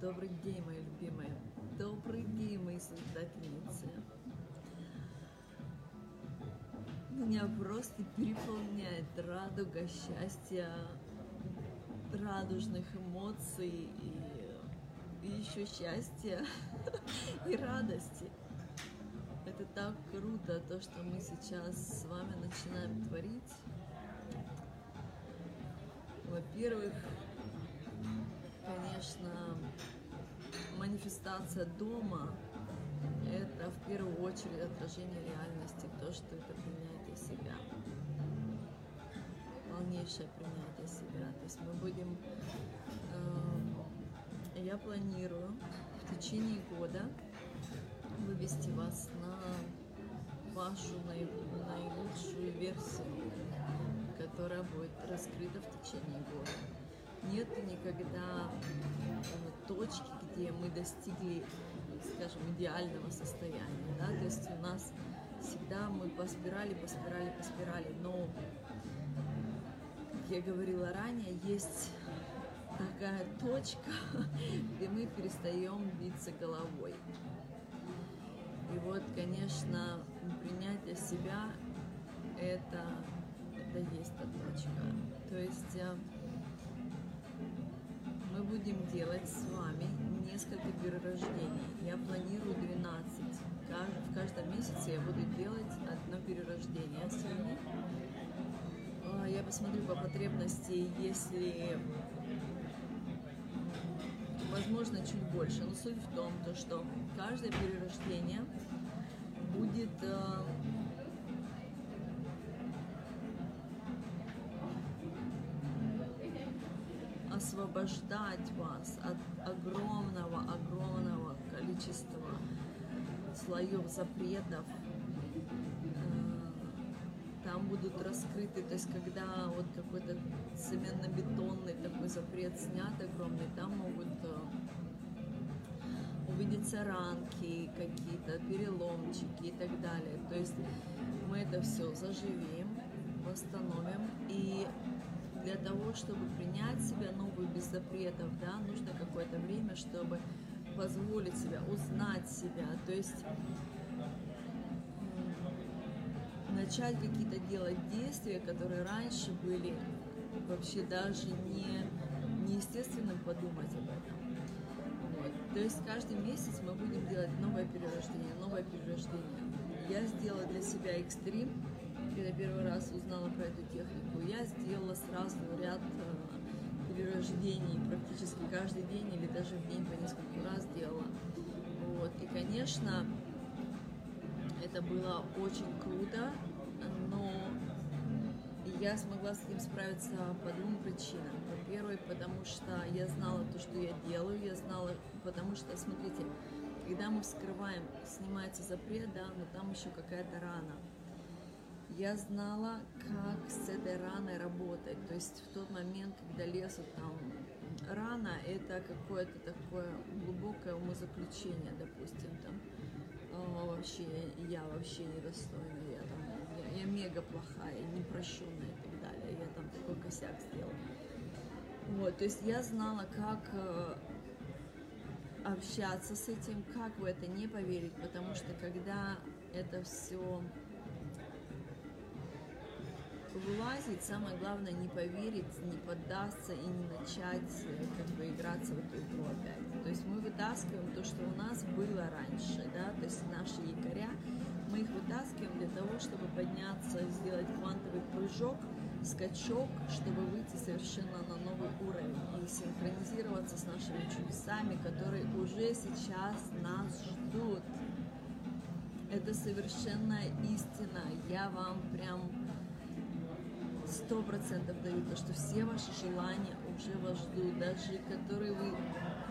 Добрый день, мои любимые. Добрый день, мои создательницы. Меня просто переполняет радуга, счастья, радужных эмоций и, и еще счастья и радости. Это так круто, то, что мы сейчас с вами начинаем творить. Во-первых, конечно, манифестация дома – это в первую очередь отражение реальности, то, что это принятие себя. Полнейшее принятие себя. То есть мы будем, э, я планирую в течение года вывести вас на вашу наилучшую версию, которая будет раскрыта в течение года нет никогда точки, где мы достигли, скажем, идеального состояния, да, то есть у нас всегда мы по спирали, по спирали, по спирали, но, как я говорила ранее, есть такая точка, где мы перестаем биться головой. И вот, конечно, принятие себя это, это есть та точка. То есть э, будем делать с вами несколько перерождений. Я планирую 12. В каждом месяце я буду делать одно перерождение. А, я посмотрю по потребности, если возможно чуть больше. Но суть в том, то, что каждое перерождение будет освобождать вас от огромного-огромного количества слоев запретов. Э, там будут раскрыты, то есть когда вот какой-то цементно-бетонный такой запрет снят огромный, там могут э, увидеться ранки какие-то, переломчики и так далее. То есть мы это все заживим, восстановим и для того, чтобы принять себя новую без запретов, да, нужно какое-то время, чтобы позволить себя, узнать себя, то есть начать какие-то делать действия, которые раньше были вообще даже не неестественным подумать об этом. Вот. То есть каждый месяц мы будем делать новое перерождение, новое перерождение. Я сделала для себя экстрим, когда первый раз узнала про эту технику, я сделала сразу ряд э, перерождений практически каждый день или даже в день по несколько раз делала. Вот. И, конечно, это было очень круто, но я смогла с этим справиться по двум причинам. Во-первых, потому что я знала то, что я делаю, я знала, потому что, смотрите, когда мы вскрываем, снимается запрет, да, но там еще какая-то рана я знала, как с этой раной работать. То есть в тот момент, когда лезут там рана, это какое-то такое глубокое умозаключение, допустим, там «А, вообще я вообще недостойна, я там, я, я мега плохая, непрощенная и так далее, я там такой косяк сделала. Вот, то есть я знала, как э, общаться с этим, как в это не поверить, потому что когда это все вылазить, самое главное не поверить, не поддаться и не начать э, как бы играться в эту игру опять. То есть мы вытаскиваем то, что у нас было раньше, да, то есть наши якоря, мы их вытаскиваем для того, чтобы подняться, сделать квантовый прыжок, скачок, чтобы выйти совершенно на новый уровень и синхронизироваться с нашими чудесами, которые уже сейчас нас ждут. Это совершенная истина. Я вам прям сто процентов даю то, что все ваши желания уже вас ждут, даже которые вы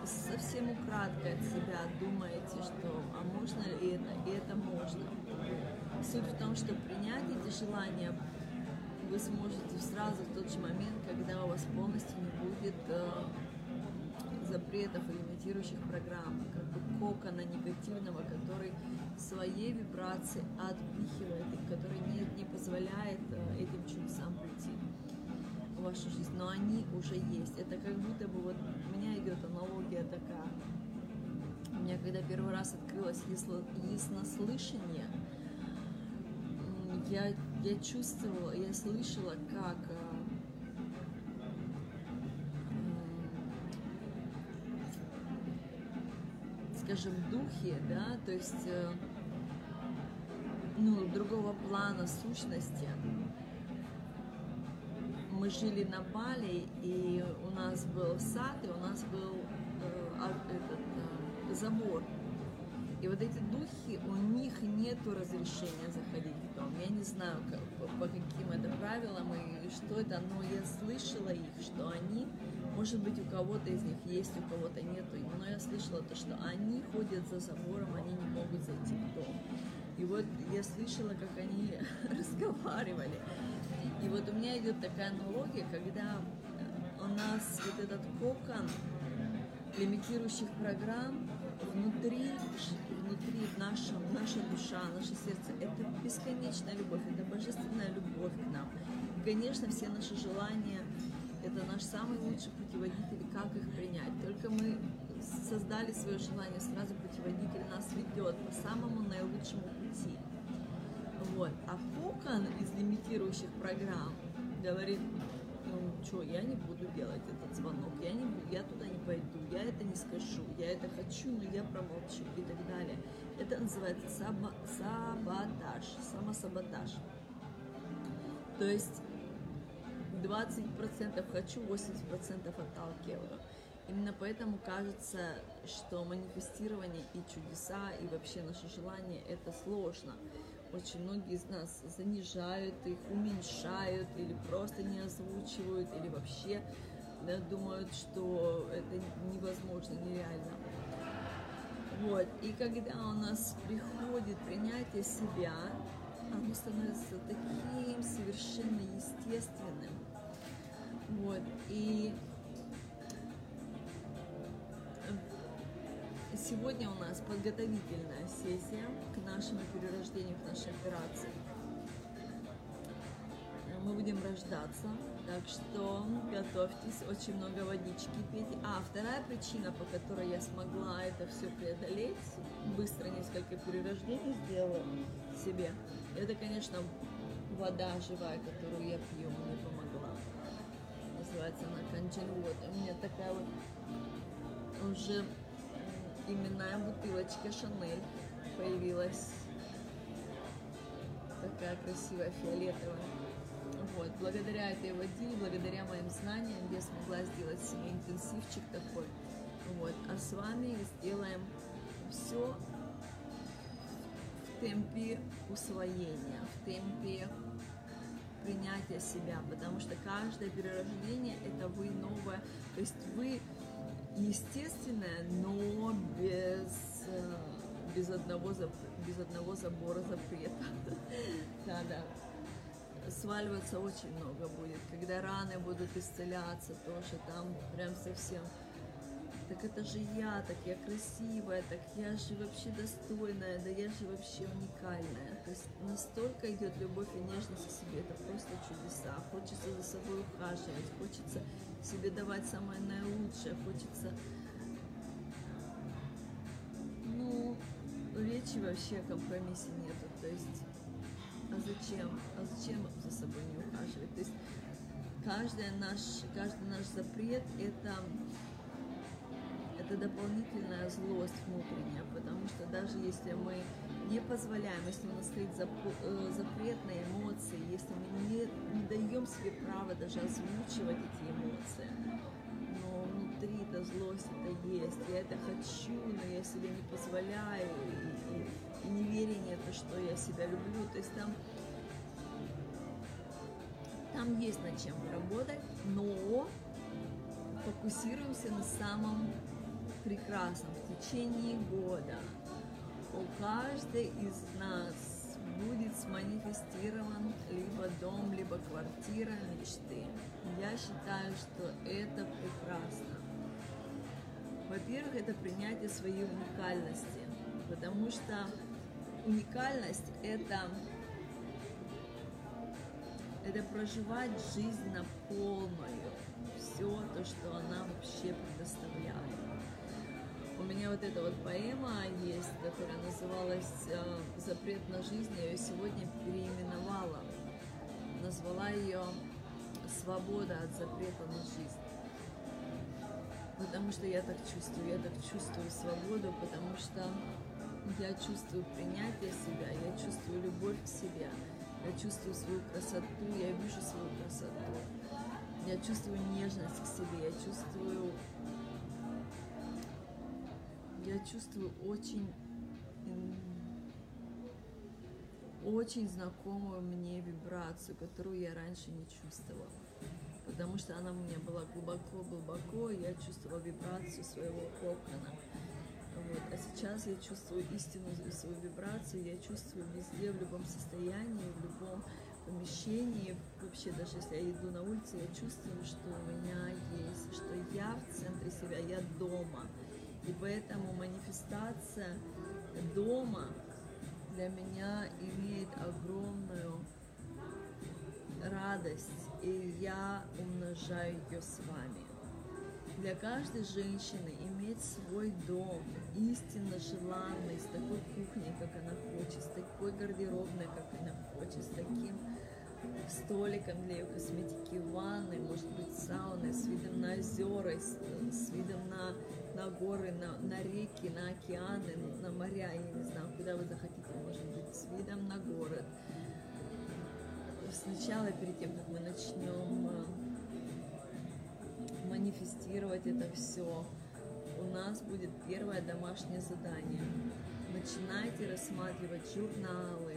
совсем украдкой от себя думаете, что а можно ли это, и это можно. Суть в том, что принять эти желания вы сможете сразу в тот же момент, когда у вас полностью не будет э, запретов и лимитирующих программ, как бы кокона негативного, который своей вибрации отпихивает и который не, не позволяет э, этим чудесам прийти. в вашу жизнь, но они уже есть. Это как будто бы вот у меня идет аналогия такая. У меня когда первый раз открылось ясно, яснослышание, я, я чувствовала, я слышала, как скажем, духе, да, то есть э, ну, другого плана сущности. Мы жили на Бали, и у нас был сад, и у нас был э, этот, э, забор. И вот эти духи, у них нет разрешения заходить в дом. Я не знаю, как, по каким это правилам и что это, но я слышала их, что они может быть, у кого-то из них есть, у кого-то нету. Но я слышала то, что они ходят за забором, они не могут зайти в дом. И вот я слышала, как они разговаривали. И вот у меня идет такая аналогия, когда у нас вот этот кокон лимитирующих программ внутри, внутри наша, наша душа, наше сердце, это бесконечная любовь, это божественная любовь к нам. И, конечно, все наши желания, это наш самый лучший путеводитель, как их принять. Только мы создали свое желание, сразу путеводитель нас ведет по самому наилучшему пути. Вот. А кокон из лимитирующих программ говорит, ну что, я не буду делать этот звонок, я, не, я туда не пойду, я это не скажу, я это хочу, но я промолчу и так далее. Это называется саба, саботаж, самосаботаж. То есть 20% хочу, 80% отталкиваю. Именно поэтому кажется, что манифестирование и чудеса, и вообще наши желания – это сложно. Очень многие из нас занижают их, уменьшают или просто не озвучивают, или вообще да, думают, что это невозможно, нереально. Вот. И когда у нас приходит принятие себя, оно становится таким совершенно естественным. Вот. И сегодня у нас подготовительная сессия к нашему перерождению, к нашей операции. Мы будем рождаться, так что готовьтесь, очень много водички пить. А вторая причина, по которой я смогла это все преодолеть, быстро несколько перерождений сделала себе, это, конечно, вода живая, которую я пью, называется она Канченвод. У меня такая вот уже именная бутылочка Шанель появилась. Такая красивая фиолетовая. Вот, благодаря этой воде, благодаря моим знаниям, я смогла сделать себе интенсивчик такой. Вот, а с вами сделаем все в темпе усвоения, в темпе принятия себя, потому что каждое перерождение это вы новое, то есть вы естественное, но без, э, без, одного, без одного забора запрета. Да, да. Сваливаться очень много будет. Когда раны будут исцеляться, тоже там прям совсем так это же я, так я красивая, так я же вообще достойная, да я же вообще уникальная. То есть настолько идет любовь и нежность к себе, это просто чудеса. Хочется за собой ухаживать, хочется себе давать самое наилучшее, хочется... Ну, речи вообще о компромиссе нету. То есть, а зачем? А зачем за собой не ухаживать? То есть, каждый наш, каждый наш запрет – это это дополнительная злость внутренняя, потому что даже если мы не позволяем, если у нас стоит э, запрет на эмоции, если мы не, не даем себе право даже озвучивать эти эмоции, но внутри эта злость это есть, я это хочу, но я себе не позволяю, и, и, и неверие то, что я себя люблю, то есть там там есть над чем работать, но фокусируемся на самом прекрасно в течение года у каждой из нас будет сманифестирован либо дом, либо квартира мечты. Я считаю, что это прекрасно. Во-первых, это принятие своей уникальности, потому что уникальность это это проживать жизнь на полную, все то, что она вообще предоставляет. Меня вот эта вот поэма есть, которая называлась э, «Запрет на жизнь», я ее сегодня переименовала, назвала ее «Свобода от запрета на жизнь». Потому что я так чувствую, я так чувствую свободу, потому что я чувствую принятие себя, я чувствую любовь к себе, я чувствую свою красоту, я вижу свою красоту, я чувствую нежность к себе, я чувствую, я чувствую очень, очень знакомую мне вибрацию, которую я раньше не чувствовала. Потому что она у меня была глубоко-глубоко, я чувствовала вибрацию своего кокона. Вот. А сейчас я чувствую истинную свою вибрацию, я чувствую везде, в любом состоянии, в любом помещении, вообще даже если я иду на улице, я чувствую, что у меня есть, что я в центре себя, я дома. И поэтому манифестация дома для меня имеет огромную радость, и я умножаю ее с вами. Для каждой женщины иметь свой дом, истинно желанный, с такой кухней, как она хочет, с такой гардеробной, как она хочет, с таким столиком для ее косметики, ванной, может быть, сауной, с видом на озера, с, с видом на, на горы, на, на реки, на океаны, на моря, я не знаю, куда вы захотите, может быть, с видом на город. Сначала, перед тем, как мы начнем э, манифестировать это все, у нас будет первое домашнее задание. Начинайте рассматривать журналы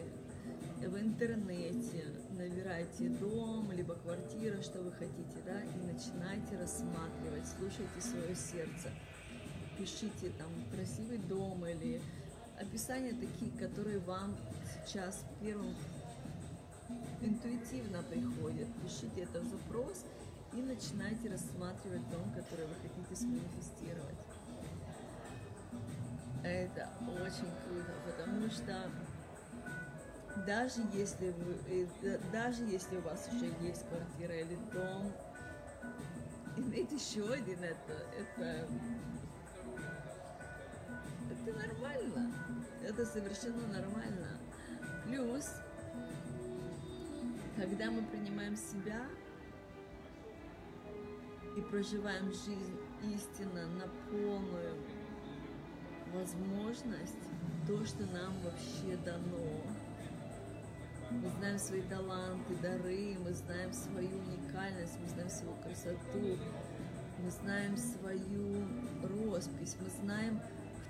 в интернете, набирайте дом, либо квартира, что вы хотите, да, и начинайте рассматривать, слушайте свое сердце, пишите там красивый дом или описания такие, которые вам сейчас первым интуитивно приходят. Пишите это в запрос – и начинайте рассматривать дом, который вы хотите сманифестировать. Это очень круто, потому что даже если вы, даже если у вас уже есть квартира или дом, иметь еще один это, это, это нормально. Это совершенно нормально. Плюс, когда мы принимаем себя, и проживаем жизнь истинно на полную возможность, то, что нам вообще дано. Мы знаем свои таланты, дары, мы знаем свою уникальность, мы знаем свою красоту, мы знаем свою роспись, мы знаем,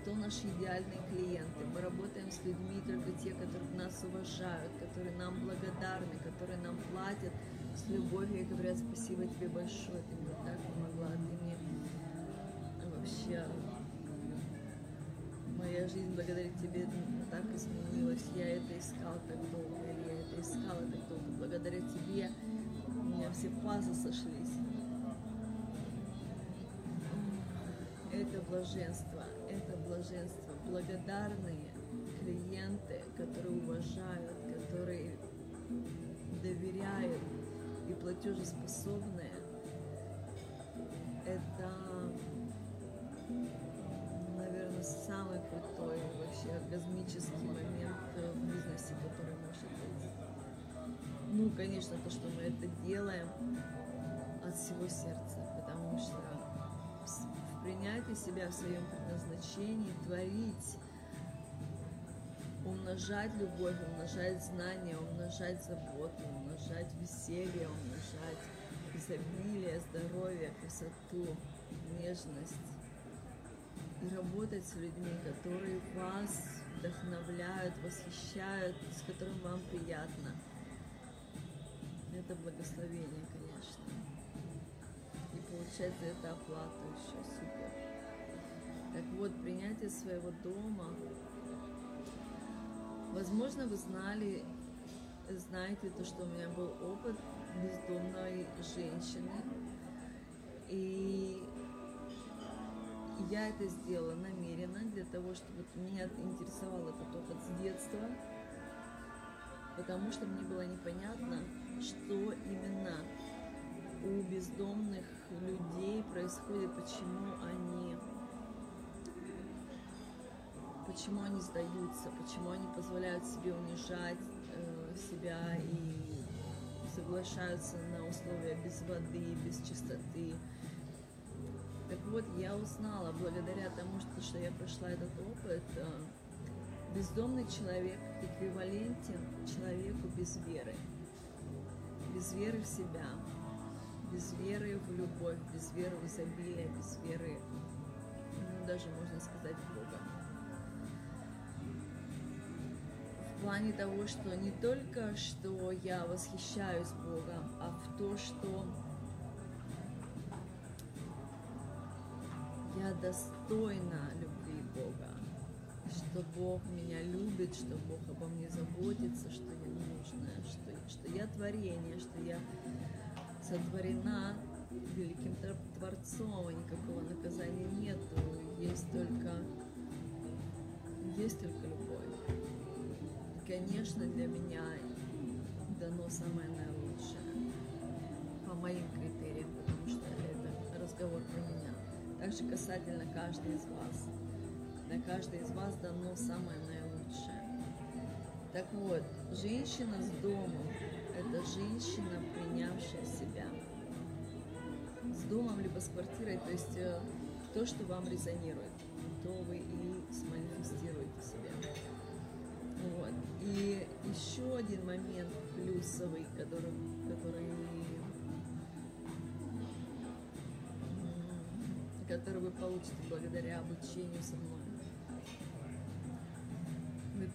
кто наши идеальные клиенты. Мы работаем с людьми только те, которые нас уважают, которые нам благодарны, которые нам платят с любовью и говорят спасибо тебе большое, ты мне так помогла, ты мне вообще моя жизнь благодаря тебе так изменилась, я это искал так долго, это искала так долго, благодаря тебе у меня все пазы сошлись. Это блаженство, это блаженство, благодарные клиенты, которые уважают, которые доверяют, и платежеспособные, это, наверное, самый крутой вообще оргазмический момент в бизнесе, который может быть. Ну, конечно, то, что мы это делаем от всего сердца, потому что в принятии себя в своем предназначении, творить, умножать любовь, умножать знания, умножать заботу, умножать веселье, умножать изобилие, здоровье, красоту, нежность. И работать с людьми, которые вас вдохновляют, восхищают, с которым вам приятно. Это благословение, конечно. И получать за это оплату еще супер. Так вот, принятие своего дома Возможно, вы знали, знаете то, что у меня был опыт бездомной женщины. И я это сделала намеренно для того, чтобы меня интересовал этот опыт с детства, потому что мне было непонятно, что именно у бездомных людей происходит, почему они почему они сдаются, почему они позволяют себе унижать э, себя и соглашаются на условия без воды, без чистоты. Так вот, я узнала, благодаря тому, что, что я прошла этот опыт, э, бездомный человек эквивалентен человеку без веры. Без веры в себя, без веры в любовь, без веры в изобилие, без веры, ну, даже можно сказать, в Бога. В плане того, что не только, что я восхищаюсь Богом, а в то, что я достойна любви Бога, что Бог меня любит, что Бог обо мне заботится, что я нужная, что, что я творение, что я сотворена великим Творцом, и никакого наказания нету, есть только, есть только любовь. И, конечно, для меня дано самое наилучшее по моим критериям, потому что это разговор про меня. Также касательно каждой из вас. На каждой из вас дано самое наилучшее. Так вот, женщина с домом – это женщина, принявшая себя. С домом либо с квартирой, то есть э, то, что вам резонирует, то вы и сманифестируете себя. Вот. И еще один момент плюсовый, который, который, который вы получите благодаря обучению со мной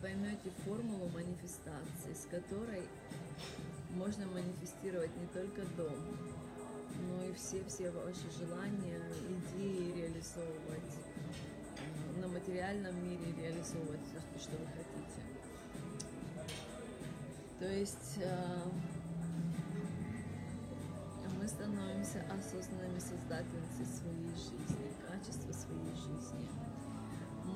поймете формулу манифестации, с которой можно манифестировать не только дом, но и все-все ваши желания, идеи реализовывать, э, на материальном мире реализовывать все, что вы хотите. То есть э, мы становимся осознанными создательницей своей жизни, качества своей жизни.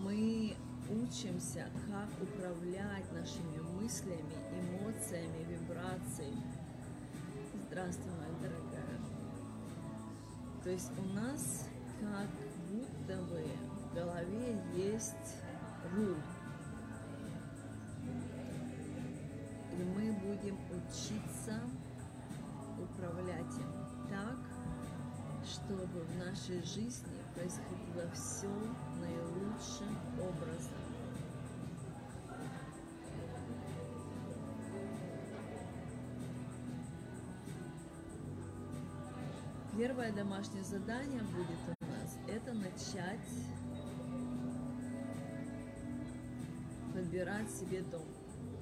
Мы учимся, как управлять нашими мыслями, эмоциями, вибрациями. Здравствуй, моя дорогая. То есть у нас как будто бы в голове есть руль. И мы будем учиться управлять им так, чтобы в нашей жизни происходило все наилучшим образом. Первое домашнее задание будет у нас это начать подбирать себе дом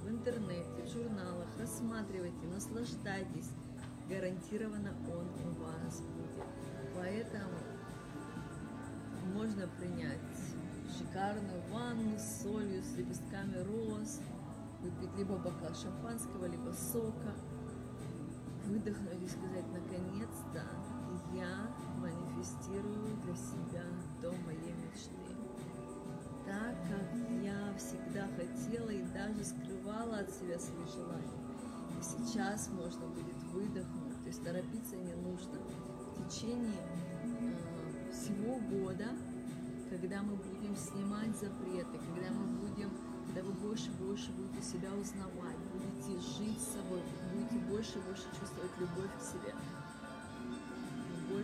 в интернете, в журналах, рассматривайте, наслаждайтесь. Гарантированно он у вас будет. Поэтому можно принять шикарную ванну с солью, с лепестками роз, выпить либо бокал шампанского, либо сока, выдохнуть и сказать, наконец-то я манифестирую для себя дом моей мечты. Так, как я всегда хотела и даже скрывала от себя свои желания. И сейчас можно будет выдохнуть, то есть торопиться не нужно. В течение э, всего года, когда мы будем снимать запреты, когда мы будем, когда вы больше и больше будете себя узнавать, будете жить с собой, будете больше и больше чувствовать любовь к себе,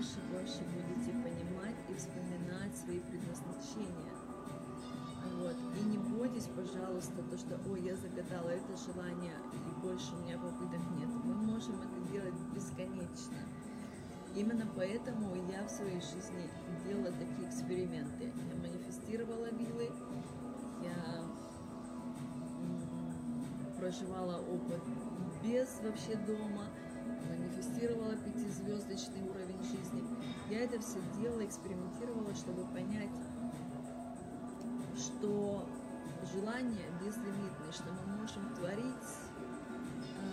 больше и больше будете понимать и вспоминать свои предназначения. Вот. И не бойтесь, пожалуйста, то, что, ой, я загадала это желание, и больше у меня попыток нет. Мы можем это делать бесконечно. Именно поэтому я в своей жизни делала такие эксперименты. Я манифестировала виллы, я проживала опыт без вообще дома, манифестировала пятизвездочный уровень жизни. Я это все делала, экспериментировала, чтобы понять, что желание безлимитное, что мы можем творить.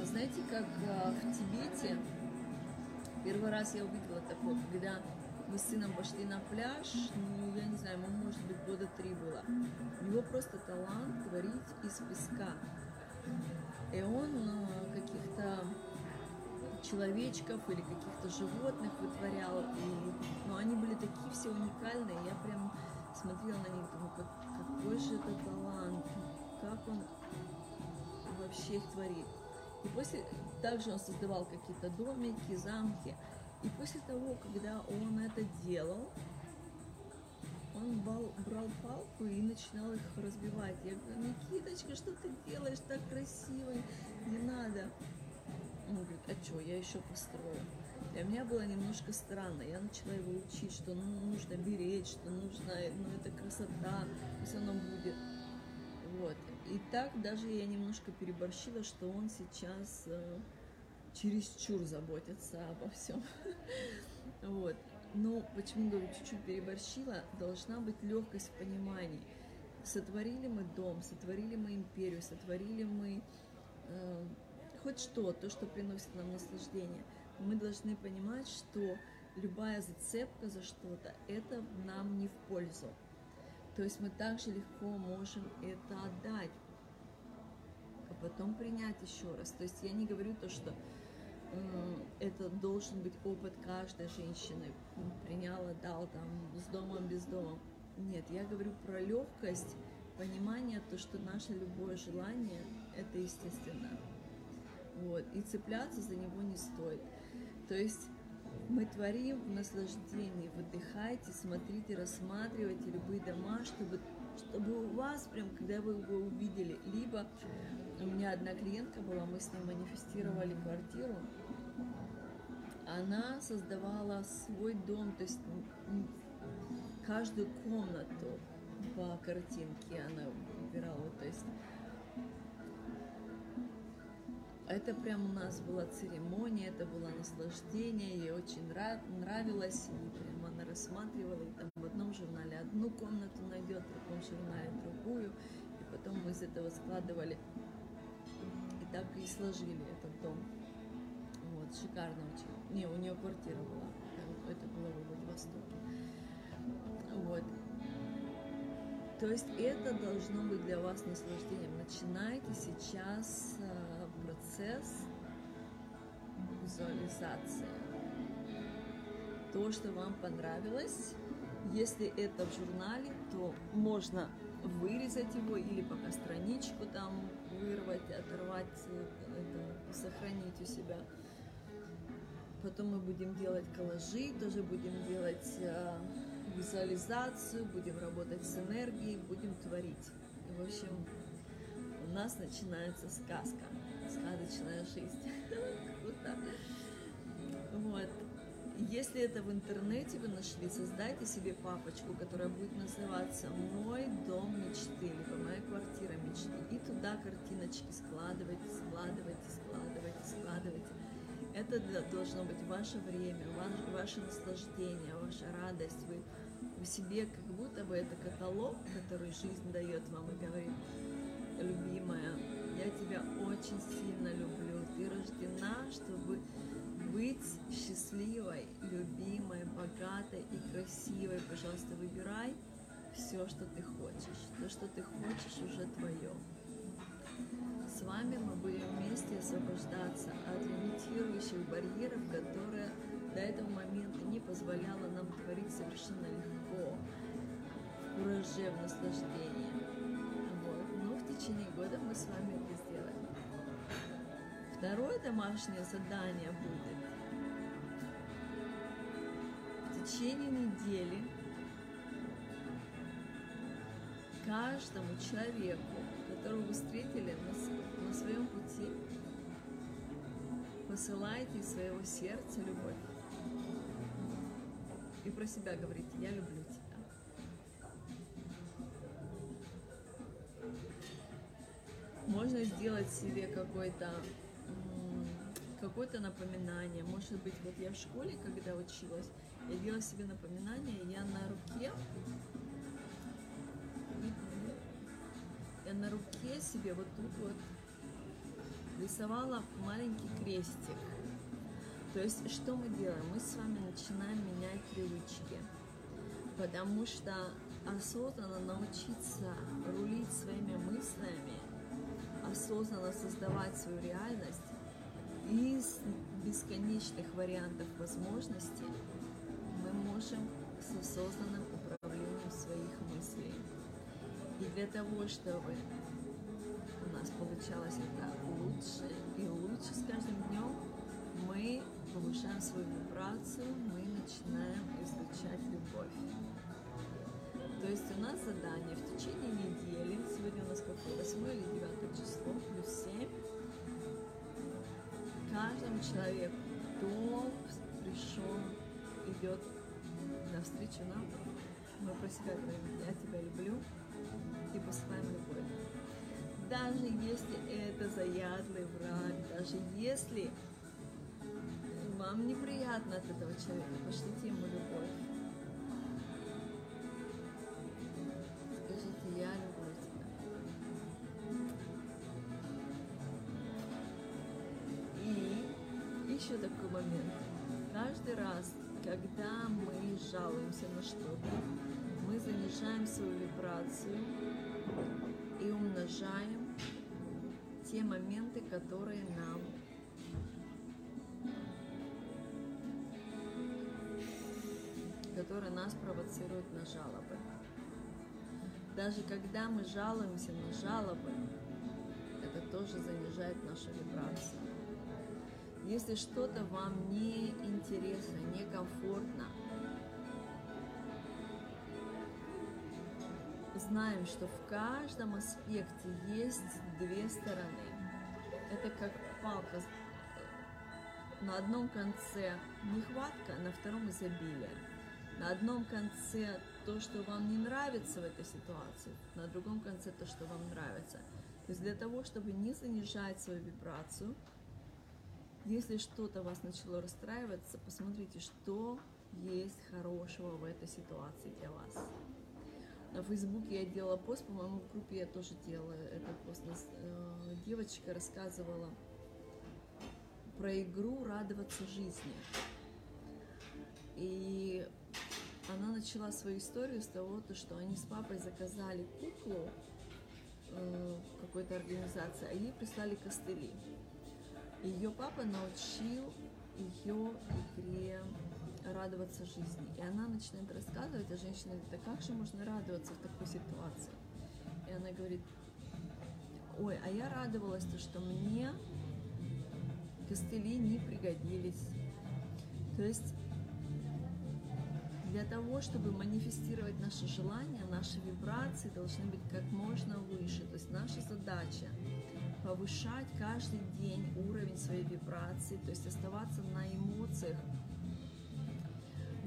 А, знаете, как а, в Тибете первый раз я увидела такое, когда мы с сыном пошли на пляж, ну, я не знаю, ему, может быть, года три было. У него просто талант творить из песка. И он а, каких-то человечков или каких-то животных вытворял. И, ну, они были такие все уникальные. Я прям смотрела на них, думаю, как, какой же это талант, как он вообще их творит. И после, также он создавал какие-то домики, замки. И после того, когда он это делал, он бал, брал палку и начинал их разбивать. Я говорю, Никиточка, что ты делаешь так красиво? Не надо. Он говорит, а что, я еще построю. Для меня было немножко странно. Я начала его учить, что ну, нужно беречь, что нужно, ну это красота, пусть оно будет. Вот. И так даже я немножко переборщила, что он сейчас э, чересчур заботится обо всем. Вот. Но почему говорю, чуть-чуть переборщила, должна быть легкость в понимании. Сотворили мы дом, сотворили мы империю, сотворили мы э, хоть что, то, что приносит нам наслаждение, мы должны понимать, что любая зацепка за что-то, это нам не в пользу. То есть мы также легко можем это отдать, а потом принять еще раз. То есть я не говорю то, что это должен быть опыт каждой женщины. Приняла, дал там с домом, без дома. Нет, я говорю про легкость, понимание, то, что наше любое желание – это естественно. Вот. И цепляться за него не стоит. То есть мы творим в наслаждении, выдыхайте, смотрите, рассматривайте любые дома, чтобы, чтобы у вас, прям, когда вы его увидели, либо у меня одна клиентка была, мы с ней манифестировали квартиру, она создавала свой дом, то есть каждую комнату по картинке она выбирала, то есть это прям у нас была церемония, это было наслаждение, ей очень нравилось, прям она рассматривала, и там в одном журнале одну комнату найдет, в другом журнале другую, и потом мы из этого складывали, и так и сложили этот дом. Вот, шикарно очень. Не, у нее квартира была, это было в Владивостоке. Вот. То есть это должно быть для вас наслаждением. Начинайте сейчас э, процесс визуализации. То, что вам понравилось, если это в журнале, то можно вырезать его или пока страничку там вырвать, оторвать, это, сохранить у себя. Потом мы будем делать коллажи, тоже будем делать э, визуализацию, будем работать с энергией, будем творить. В общем, у нас начинается сказка сказочная жизнь. Круто. Вот. Если это в интернете вы нашли, создайте себе папочку, которая будет называться «Мой дом мечты», либо «Моя квартира мечты». И туда картиночки складывайте, складывайте, складывайте, складывайте. Это должно быть ваше время, ваше, ваше наслаждение, ваша радость. Вы в себе как будто бы это каталог, который жизнь дает вам и говорит, любимая, я тебя очень сильно люблю. Ты рождена, чтобы быть счастливой, любимой, богатой и красивой. Пожалуйста, выбирай все, что ты хочешь. То, что ты хочешь, уже твое. С вами мы будем вместе освобождаться от лимитирующих барьеров, которые до этого момента не позволяло нам творить совершенно легко, в кураже, в наслаждении. Течение года мы с вами Второе домашнее задание будет в течение недели каждому человеку, которого вы встретили на, на своем пути, посылайте из своего сердца любовь. И про себя говорите, я люблю тебя. Можно сделать себе какой-то какое-то напоминание. Может быть, вот я в школе, когда училась, я делала себе напоминание, я на руке, я на руке себе вот тут вот рисовала маленький крестик. То есть, что мы делаем? Мы с вами начинаем менять привычки, потому что осознанно научиться рулить своими мыслями, осознанно создавать свою реальность, из бесконечных вариантов возможностей мы можем с осознанным управлением своих мыслей. И для того, чтобы у нас получалось это лучше и лучше с каждым днем, мы повышаем свою вибрацию, мы начинаем излучать любовь. То есть у нас задание в течение недели, сегодня у нас какое, 8 или 9 число, плюс 7, каждому человеку, кто пришел, идет навстречу нам, мы про себя говорим, я тебя люблю, и посылаем любовь. Даже если это заядлый враг, даже если вам неприятно от этого человека, пошлите ему любовь. Скажите, я люблю еще такой момент. Каждый раз, когда мы жалуемся на что-то, мы занижаем свою вибрацию и умножаем те моменты, которые нам которые нас провоцируют на жалобы. Даже когда мы жалуемся на жалобы, это тоже занижает нашу вибрацию. Если что-то вам не интересно, некомфортно, знаем, что в каждом аспекте есть две стороны. Это как палка. На одном конце нехватка, на втором изобилие. На одном конце то, что вам не нравится в этой ситуации, на другом конце то, что вам нравится. То есть для того, чтобы не занижать свою вибрацию, если что-то вас начало расстраиваться, посмотрите, что есть хорошего в этой ситуации для вас. На Фейсбуке я делала пост, по-моему, в группе я тоже делала этот пост. Э, девочка рассказывала про игру «Радоваться жизни». И она начала свою историю с того, что они с папой заказали куклу э, какой-то организации, а ей прислали костыли. Ее папа научил ее игре радоваться жизни. И она начинает рассказывать, а женщина говорит, а как же можно радоваться в такой ситуации? И она говорит, ой, а я радовалась, то, что мне костыли не пригодились. То есть для того, чтобы манифестировать наши желания, наши вибрации должны быть как можно выше. То есть наша задача повышать каждый день уровень своей вибрации, то есть оставаться на эмоциях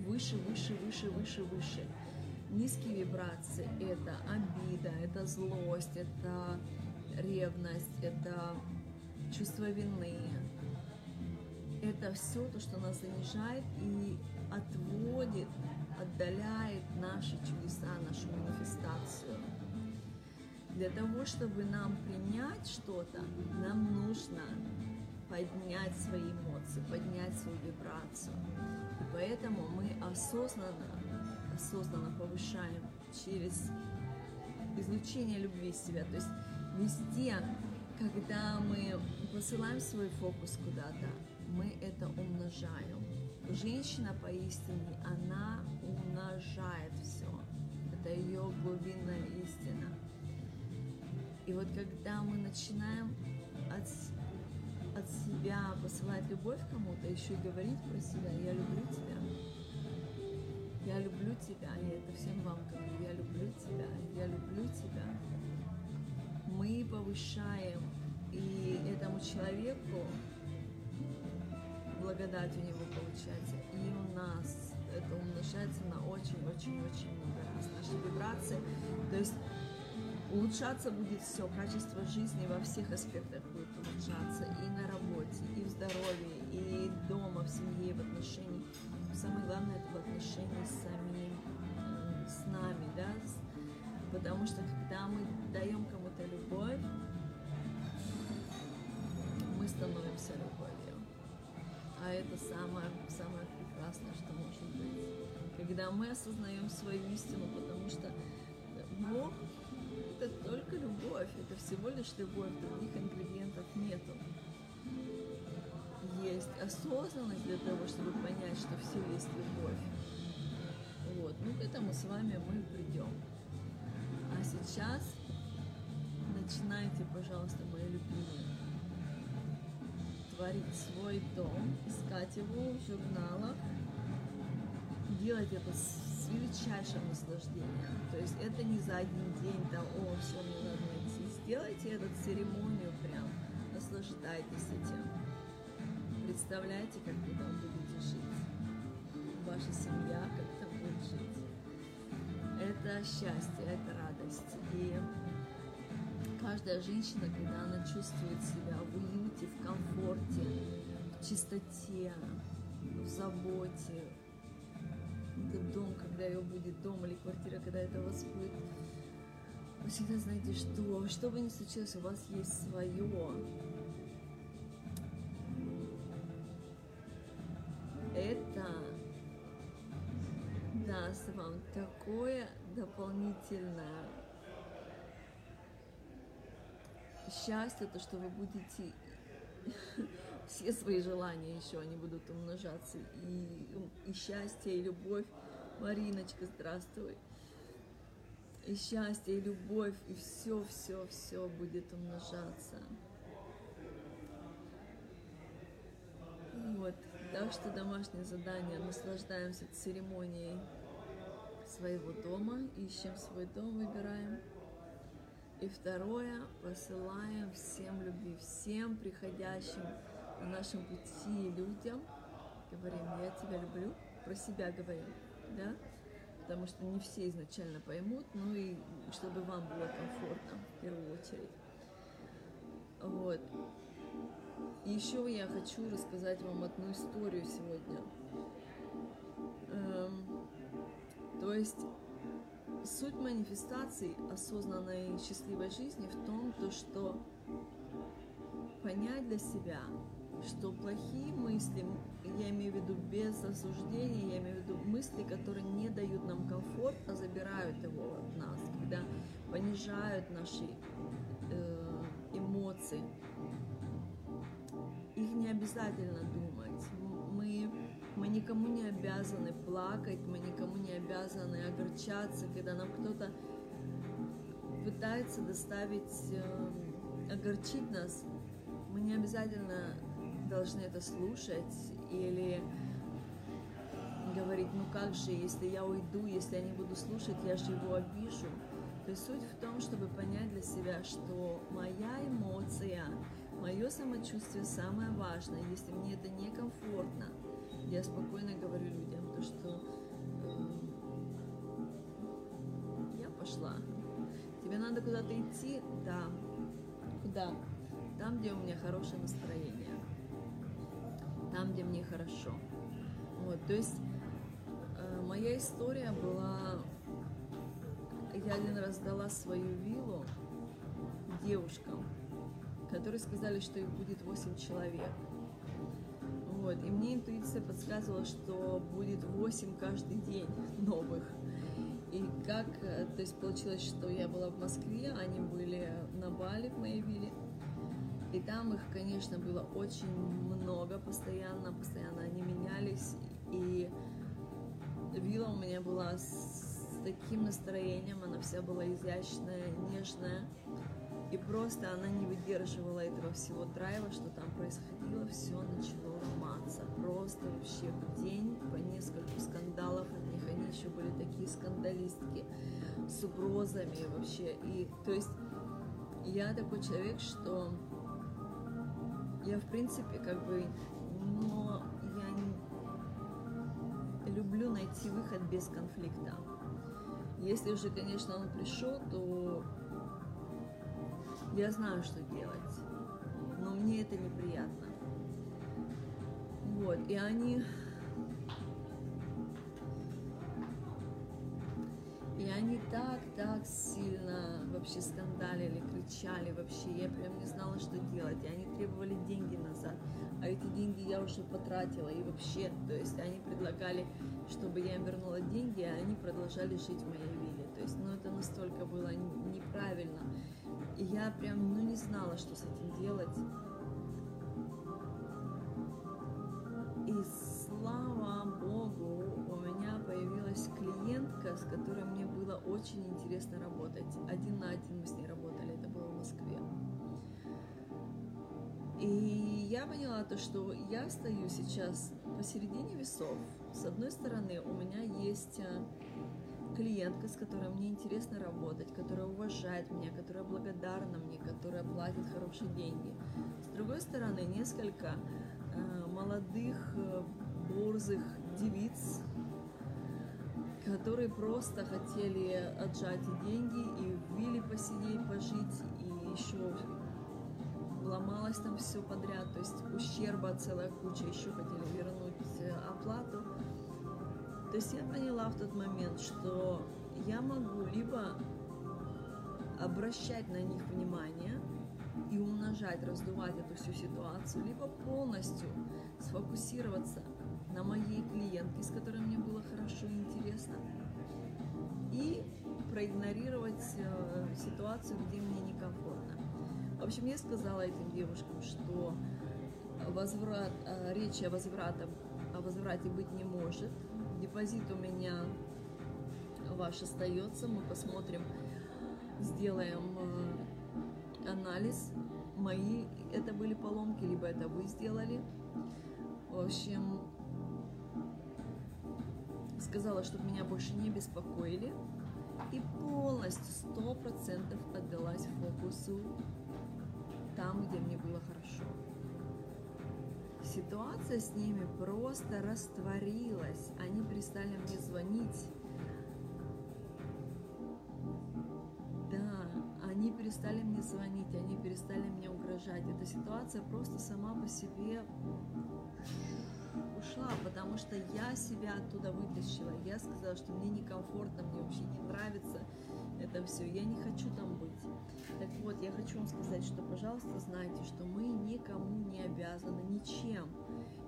выше, выше, выше, выше, выше. Низкие вибрации – это обида, это злость, это ревность, это чувство вины. Это все то, что нас занижает и отводит, отдаляет наши чудеса, нашу манифестацию. Для того, чтобы нам принять что-то, нам нужно поднять свои эмоции, поднять свою вибрацию. И поэтому мы осознанно, осознанно повышаем через излучение любви себя. То есть везде, когда мы посылаем свой фокус куда-то, мы это умножаем. Женщина поистине, она умножает все. Это ее глубинная истина. И вот когда мы начинаем от от себя посылать любовь кому-то, еще и говорить про себя, я люблю тебя. Я люблю тебя, я это всем вам говорю, я люблю тебя, я люблю тебя. Мы повышаем, и этому человеку благодать у него получается, и у нас это умножается на очень-очень-очень много раз. Наши вибрации, то есть улучшаться будет все, качество жизни во всех аспектах будет улучшаться, и на работе, и в здоровье, и дома, в семье, в отношении. Самое главное это в отношении с самим, э, с нами, да, потому что когда мы даем кому-то любовь, мы становимся любовью. А это самое, самое прекрасное, что может быть. Когда мы осознаем свою истину, потому что Бог это только любовь, это всего лишь любовь, других ингредиентов нету. есть осознанность для того, чтобы понять, что все есть любовь. Вот, ну к этому с вами мы придем. А сейчас начинайте, пожалуйста, мои любимые, творить свой дом, искать его в журналах, делать это с величайшим наслаждением. То есть это не за один день, там, о, все, мне надо найти. Сделайте эту церемонию прям, наслаждайтесь этим. Представляете, как вы там будете жить. Ваша семья, как там будет жить. Это счастье, это радость. И каждая женщина, когда она чувствует себя в уюте, в комфорте, в чистоте, в заботе, дом, когда ее будет дом или квартира, когда это у вас будет, вы всегда знаете, что что бы ни случилось, у вас есть свое. Это даст вам такое дополнительное счастье, то, что вы будете все свои желания еще, они будут умножаться. И, и счастье, и любовь. Мариночка, здравствуй. И счастье, и любовь, и все, все, все будет умножаться. Вот. Так что домашнее задание. Наслаждаемся церемонией своего дома. Ищем свой дом, выбираем. И второе, посылаем всем любви, всем приходящим на нашем пути людям. Говорим, я тебя люблю, про себя говорим, да? Потому что не все изначально поймут, ну и чтобы вам было комфортно в первую очередь. Вот. И еще я хочу рассказать вам одну историю сегодня. Эм, то есть суть манифестации осознанной и счастливой жизни в том, то, что понять для себя, что плохие мысли, я имею в виду без осуждения, я имею в виду мысли, которые не дают нам комфорт, а забирают его от нас, когда понижают наши э, эмоции. Их не обязательно думать. Мы мы никому не обязаны плакать, мы никому не обязаны огорчаться, когда нам кто-то пытается доставить, э, огорчить нас. Мы не обязательно должны это слушать или говорить, ну как же, если я уйду, если я не буду слушать, я же его обижу. То есть суть в том, чтобы понять для себя, что моя эмоция, мое самочувствие самое важное. Если мне это некомфортно, я спокойно говорю людям, то, что э, я пошла. Тебе надо куда-то идти? Да. Куда? Там, где у меня хорошее настроение. Там, где мне хорошо. Вот, то есть э, моя история была... Я один раз дала свою виллу девушкам, которые сказали, что их будет 8 человек. Вот. И мне интуиция подсказывала, что будет 8 каждый день новых. И как, э, то есть получилось, что я была в Москве, они были на Бали в моей вилле. И там их, конечно, было очень много постоянно, постоянно они менялись. И вилла у меня была с таким настроением, она вся была изящная, нежная. И просто она не выдерживала этого всего драйва, что там происходило, все начало ломаться. Просто вообще в день по несколько скандалов от них, они еще были такие скандалистки с угрозами вообще. И то есть я такой человек, что я в принципе как бы, но я люблю найти выход без конфликта. Если уже, конечно, он пришел, то я знаю, что делать, но мне это неприятно. Вот, и они... они так, так сильно вообще скандалили, кричали вообще. Я прям не знала, что делать. И они требовали деньги назад. А эти деньги я уже потратила. И вообще, то есть они предлагали, чтобы я им вернула деньги, а они продолжали жить в моей вилле. То есть, ну это настолько было неправильно. И я прям, ну, не знала, что с этим делать. И слава Богу, у меня появилась клиентка, с которой мне было очень интересно работать. Один на один мы с ней работали, это было в Москве. И я поняла то, что я стою сейчас посередине весов. С одной стороны, у меня есть э, клиентка, с которой мне интересно работать, которая уважает меня, которая благодарна мне, которая платит хорошие деньги. С другой стороны, несколько э, молодых, э, борзых девиц, которые просто хотели отжать деньги, и ввели посидеть, пожить, и еще ломалось там все подряд, то есть ущерба целая куча, еще хотели вернуть э, оплату. То есть я поняла в тот момент, что я могу либо обращать на них внимание и умножать, раздувать эту всю ситуацию, либо полностью сфокусироваться на моей клиентке, с которой мне было хорошо и интересно, и проигнорировать э, ситуацию, где мне некомфортно. В общем, я сказала этим девушкам, что возврат, э, речи о, возврате, о возврате быть не может. Депозит у меня ваш остается. Мы посмотрим, сделаем э, анализ. Мои это были поломки, либо это вы сделали. В общем, сказала, чтобы меня больше не беспокоили. И полностью, сто процентов отдалась фокусу там, где мне было хорошо. Ситуация с ними просто растворилась. Они перестали мне звонить. Да, они перестали мне звонить, они перестали мне угрожать. Эта ситуация просто сама по себе ушла, потому что я себя оттуда вытащила. Я сказала, что мне некомфортно, мне вообще не нравится это все, я не хочу там быть. Так вот, я хочу вам сказать, что, пожалуйста, знайте, что мы никому не обязаны ничем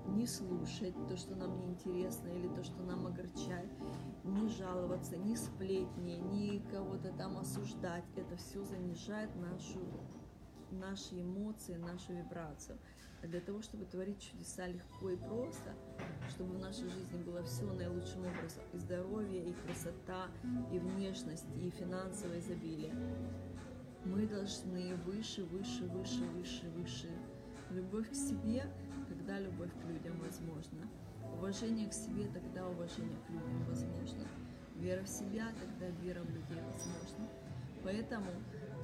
не слушать то, что нам не интересно или то, что нам огорчает, не жаловаться, не сплетни, не кого-то там осуждать. Это все занижает нашу, наши эмоции, нашу вибрацию. А для того, чтобы творить чудеса легко и просто, чтобы в нашей жизни было все наилучшим образом, и здоровье, и красота, и внешность, и финансовое изобилие, мы должны выше, выше, выше, выше, выше. Любовь к себе, когда любовь к людям возможна. Уважение к себе, тогда уважение к людям возможно. Вера в себя, тогда вера в людей возможна. Поэтому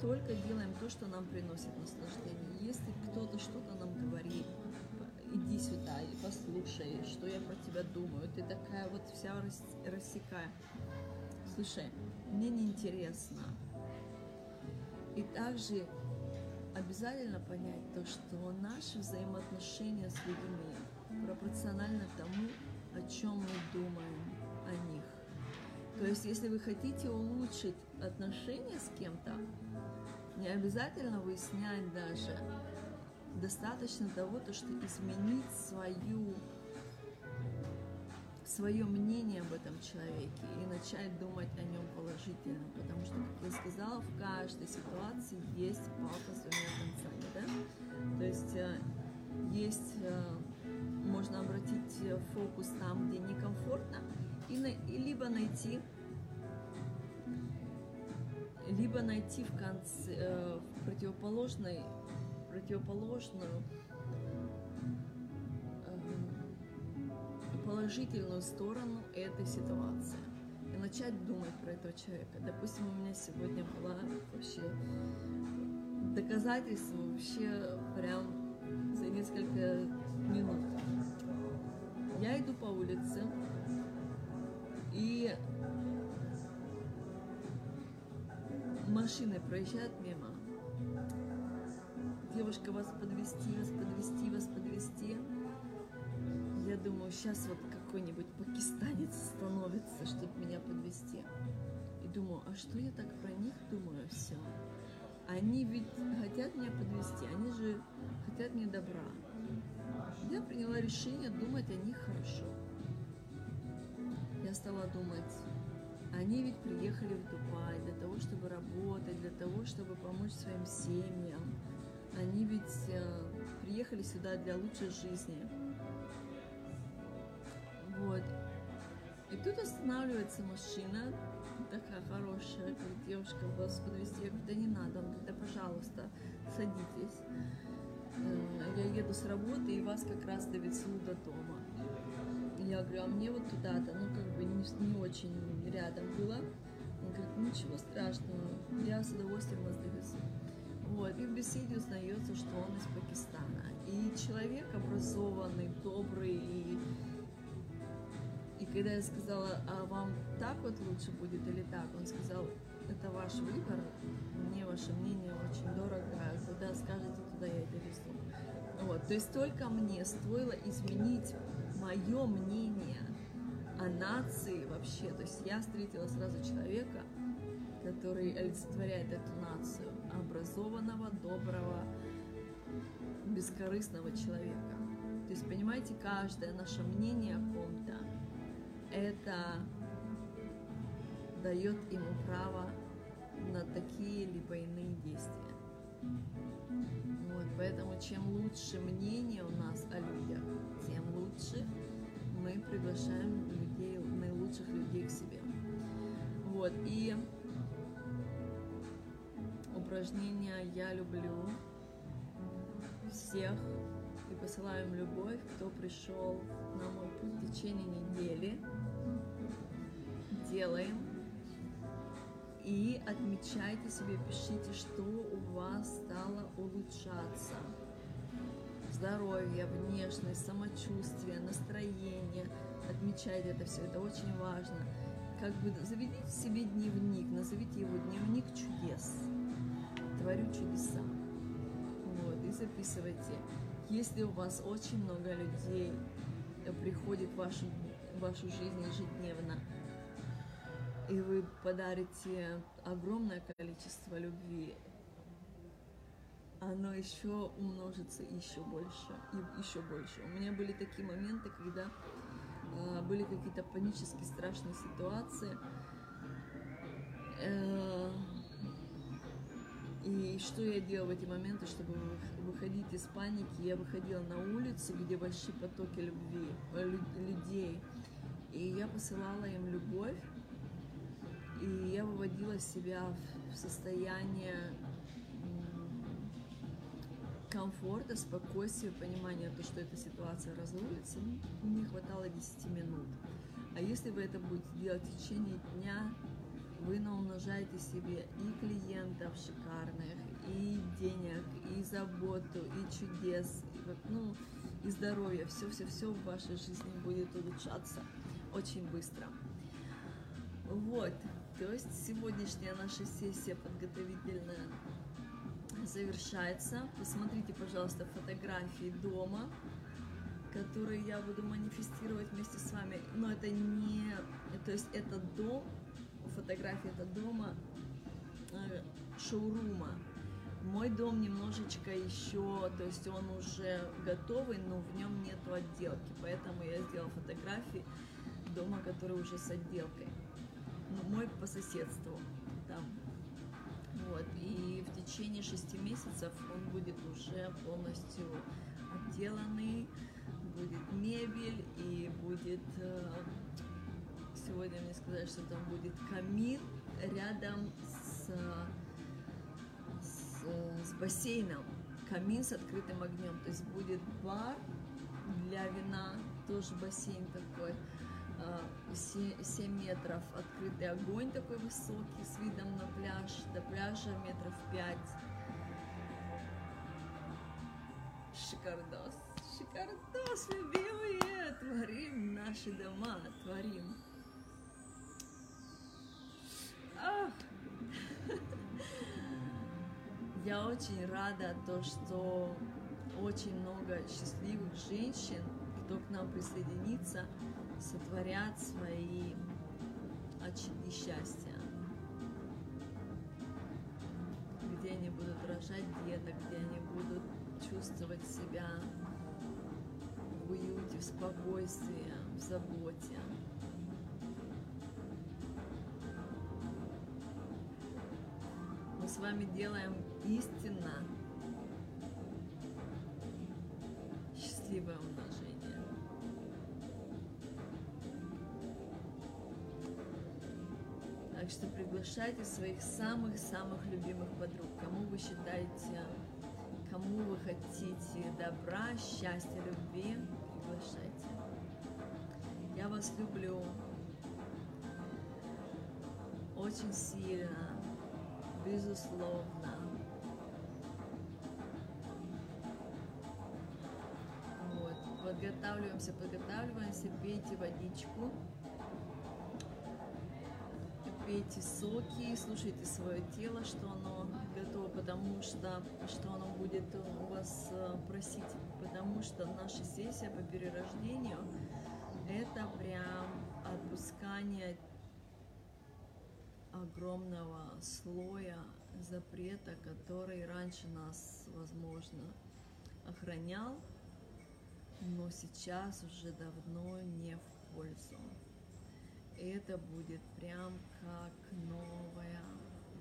только делаем то, что нам приносит наслаждение. Если кто-то что-то говорит, иди сюда и послушай, что я про тебя думаю, ты такая вот вся рассекая. Слушай, мне неинтересно. И также обязательно понять то, что наши взаимоотношения с людьми пропорционально тому, о чем мы думаем о них. То есть, если вы хотите улучшить отношения с кем-то, не обязательно выяснять даже. Достаточно того, то, что изменить свою, свое мнение об этом человеке и начать думать о нем положительно. Потому что, как я сказала, в каждой ситуации есть палка с двумя концами. Да? То есть э, есть, э, можно обратить фокус там, где некомфортно, и, и либо найти либо найти в конце э, в противоположной противоположную э, положительную сторону этой ситуации и начать думать про этого человека. Допустим, у меня сегодня была вообще доказательство вообще прям за несколько минут. Я иду по улице и машины проезжают мимо. Девушка вас подвести, вас подвести, вас подвести. Я думаю, сейчас вот какой-нибудь пакистанец становится, чтобы меня подвести. И думаю, а что я так про них думаю все? Они ведь хотят меня подвести, они же хотят мне добра. Я приняла решение думать о них хорошо. Я стала думать, они ведь приехали в Дубай для того, чтобы работать, для того, чтобы помочь своим семьям. Они ведь э, приехали сюда для лучшей жизни. тут останавливается машина, такая хорошая, как девушка вас подвезти. Я говорю, да не надо. Он говорит, да пожалуйста, садитесь. Э, Я еду с работы и вас как раз довезу до дома. Я говорю, а мне вот туда-то, ну как бы не, не очень рядом было. Он говорит, ничего страшного, я с удовольствием вас довезу. Вот, и в беседе узнается, что он из Пакистана. И человек образованный, добрый, и, и когда я сказала, а вам так вот лучше будет или так, он сказал, это ваш выбор, мне ваше мнение очень дорого, куда скажете, туда я довезу. Вот, то есть только мне стоило изменить мое мнение о нации вообще. То есть я встретила сразу человека, который олицетворяет эту нацию, образованного, доброго, бескорыстного человека. То есть, понимаете, каждое наше мнение о ком-то, это дает ему право на такие либо иные действия. Вот, поэтому чем лучше мнение у нас о людях, тем лучше мы приглашаем людей, наилучших людей к себе. Вот, и упражнения я люблю всех и посылаю им любовь, кто пришел на мой путь в течение недели. Делаем. И отмечайте себе, пишите, что у вас стало улучшаться. Здоровье, внешность, самочувствие, настроение. Отмечайте это все, это очень важно. Как бы заведите себе дневник, назовите его дневник чудес. Творю чудеса. Вот, и записывайте. Если у вас очень много людей приходит в вашу, в вашу жизнь ежедневно, и вы подарите огромное количество любви, оно еще умножится еще больше и еще больше. У меня были такие моменты, когда э, были какие-то панические страшные ситуации. Э, и что я делала в эти моменты, чтобы выходить из паники? Я выходила на улицу, где большие потоки любви, людей, и я посылала им любовь, и я выводила себя в состояние комфорта, спокойствия, понимания, то, что эта ситуация разрулится, ну, мне хватало 10 минут. А если вы это будете делать в течение дня, вы наумножаете себе и клиентов шикарных, и денег, и заботу, и чудес, и, ну, и здоровья. Все-все-все в вашей жизни будет улучшаться очень быстро. Вот, то есть сегодняшняя наша сессия подготовительная завершается. Посмотрите, пожалуйста, фотографии дома, которые я буду манифестировать вместе с вами. Но это не... То есть это дом, фотография это дома э, шоурума. Мой дом немножечко еще, то есть он уже готовый, но в нем нету отделки, поэтому я сделала фотографии дома, который уже с отделкой. Ну, мой по соседству там. Вот, и в течение шести месяцев он будет уже полностью отделанный, будет мебель и будет сегодня мне сказали, что там будет камин рядом с, с, с бассейном. Камин с открытым огнем. То есть будет бар для вина, тоже бассейн такой. 7 а, метров открытый огонь такой высокий с видом на пляж, до пляжа метров 5. Шикардос, шикардос, любимые, творим наши дома, творим. Очень рада то, что очень много счастливых женщин, кто к нам присоединится, сотворят свои очаги счастья. Где они будут рожать деток, где они будут чувствовать себя в уюте, в спокойствии, в заботе. С вами делаем истинно счастливое умножение. Так что приглашайте своих самых-самых любимых подруг, кому вы считаете, кому вы хотите добра, счастья, любви, приглашайте. Я вас люблю очень сильно, безусловно. Вот, подготавливаемся, подготавливаемся, пейте водичку, пейте соки, слушайте свое тело, что оно готово, потому что, что оно будет у вас э, просить, потому что наша сессия по перерождению это прям отпускание огромного слоя запрета, который раньше нас, возможно, охранял, но сейчас уже давно не в пользу. Это будет прям как новая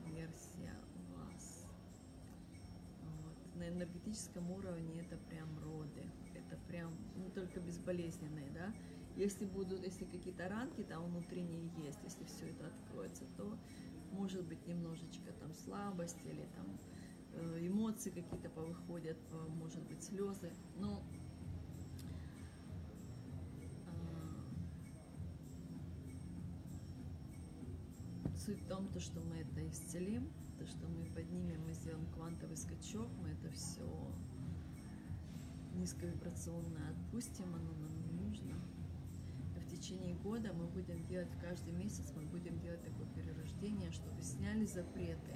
версия вас. Вот. На энергетическом уровне это прям роды. Это прям, ну только безболезненные, да. Если будут, если какие-то ранки там внутренние есть, если все это откроется, то может быть немножечко там слабость или там э, эмоции какие-то повыходят, может быть слезы, но а, суть в том, то, что мы это исцелим, то, что мы поднимем, мы сделаем квантовый скачок, мы это все низковибрационное отпустим, оно нам не нужно течение года мы будем делать каждый месяц, мы будем делать такое перерождение, чтобы сняли запреты,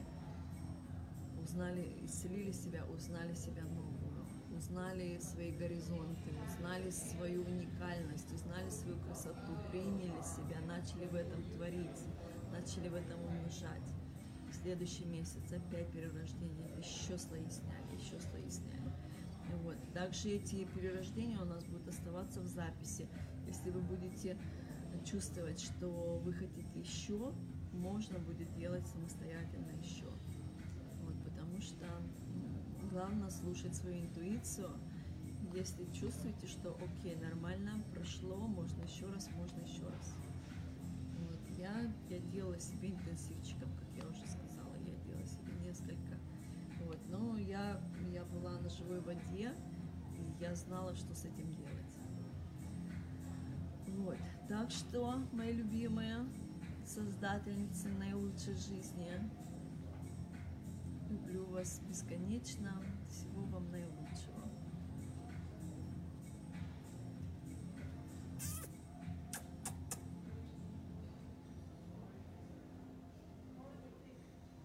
узнали, исцелили себя, узнали себя новую, узнали свои горизонты, узнали свою уникальность, узнали свою красоту, приняли себя, начали в этом творить, начали в этом умножать. В следующий месяц опять перерождение, еще слои сняли, еще слои сняли. Вот. Также эти перерождения у нас будут оставаться в записи. Если вы будете чувствовать, что вы хотите еще, можно будет делать самостоятельно еще. Вот, потому что главное слушать свою интуицию. Если чувствуете, что окей, нормально, прошло, можно еще раз, можно еще раз. Вот, я, я делала себе интенсивчиком, как я уже сказала, я делала себе несколько. Вот, но я, я была на живой воде, и я знала, что с этим делать. Вот. Так что, мои любимые создательницы наилучшей жизни, люблю вас бесконечно. Всего вам наилучшего.